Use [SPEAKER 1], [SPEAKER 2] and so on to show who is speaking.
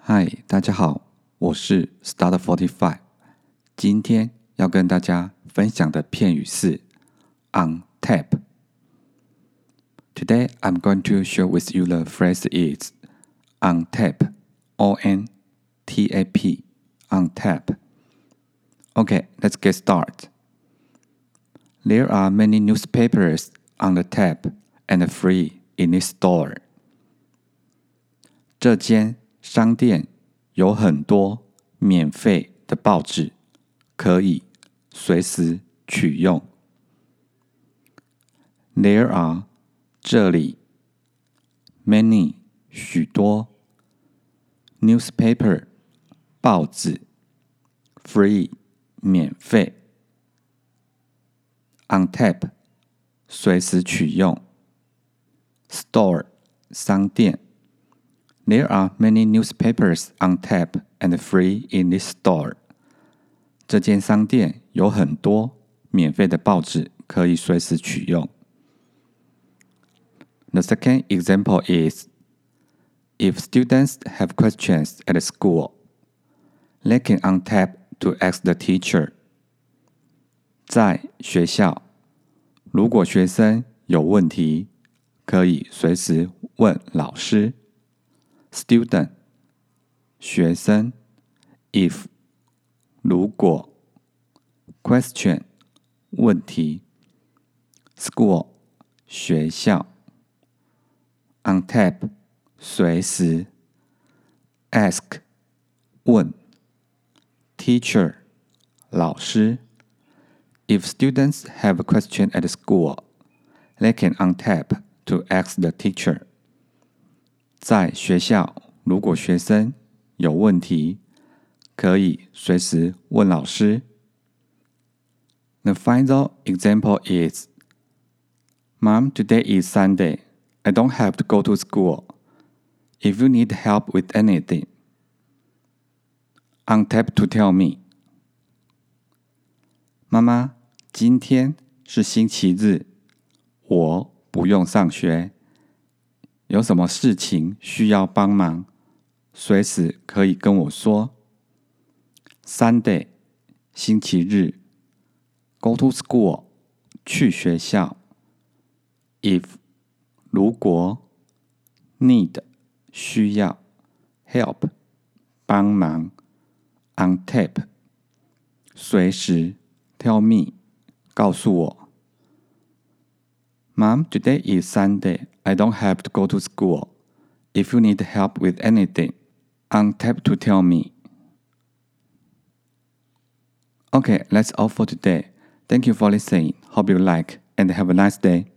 [SPEAKER 1] 嗨，大家好，我是 Start Forty Five。今天要跟大家分享的片语是 on tap。Today I'm going to share with you the phrase is on tap, O N T A P, on tap. Okay, let's get started. There are many newspapers on the tap and free in this store. 这间 商店有很多免费的报纸，可以随时取用。There are 这里 many 许多 newspaper 报纸 free 免费 on tap 随时取用 store 商店。There are many newspapers on tap and free in this store. 这间商店有很多免费的报纸，可以随时取用。The second example is if students have questions at school, they can on tap to ask the teacher. 在学校，如果学生有问题，可以随时问老师。 student 学生，if 如果，question 问题，school 学校，on tap 随时，ask 问，teacher 老师。If students have a question at school, they can on tap to ask the teacher. 在学校，如果学生有问题，可以随时问老师。The final example is, Mom, today is Sunday. I don't have to go to school. If you need help with anything, on tap to tell me. 妈妈，今天是星期日，我不用上学。有什么事情需要帮忙，随时可以跟我说。Sunday，星期日。Go to school，去学校。If，如果。Need，需要。Help，帮忙。On tap，随时。Tell me，告诉我。Mom, today is Sunday. I don't have to go to school. If you need help with anything, on tap to tell me. Okay, that's all for today. Thank you for listening. Hope you like and have a nice day.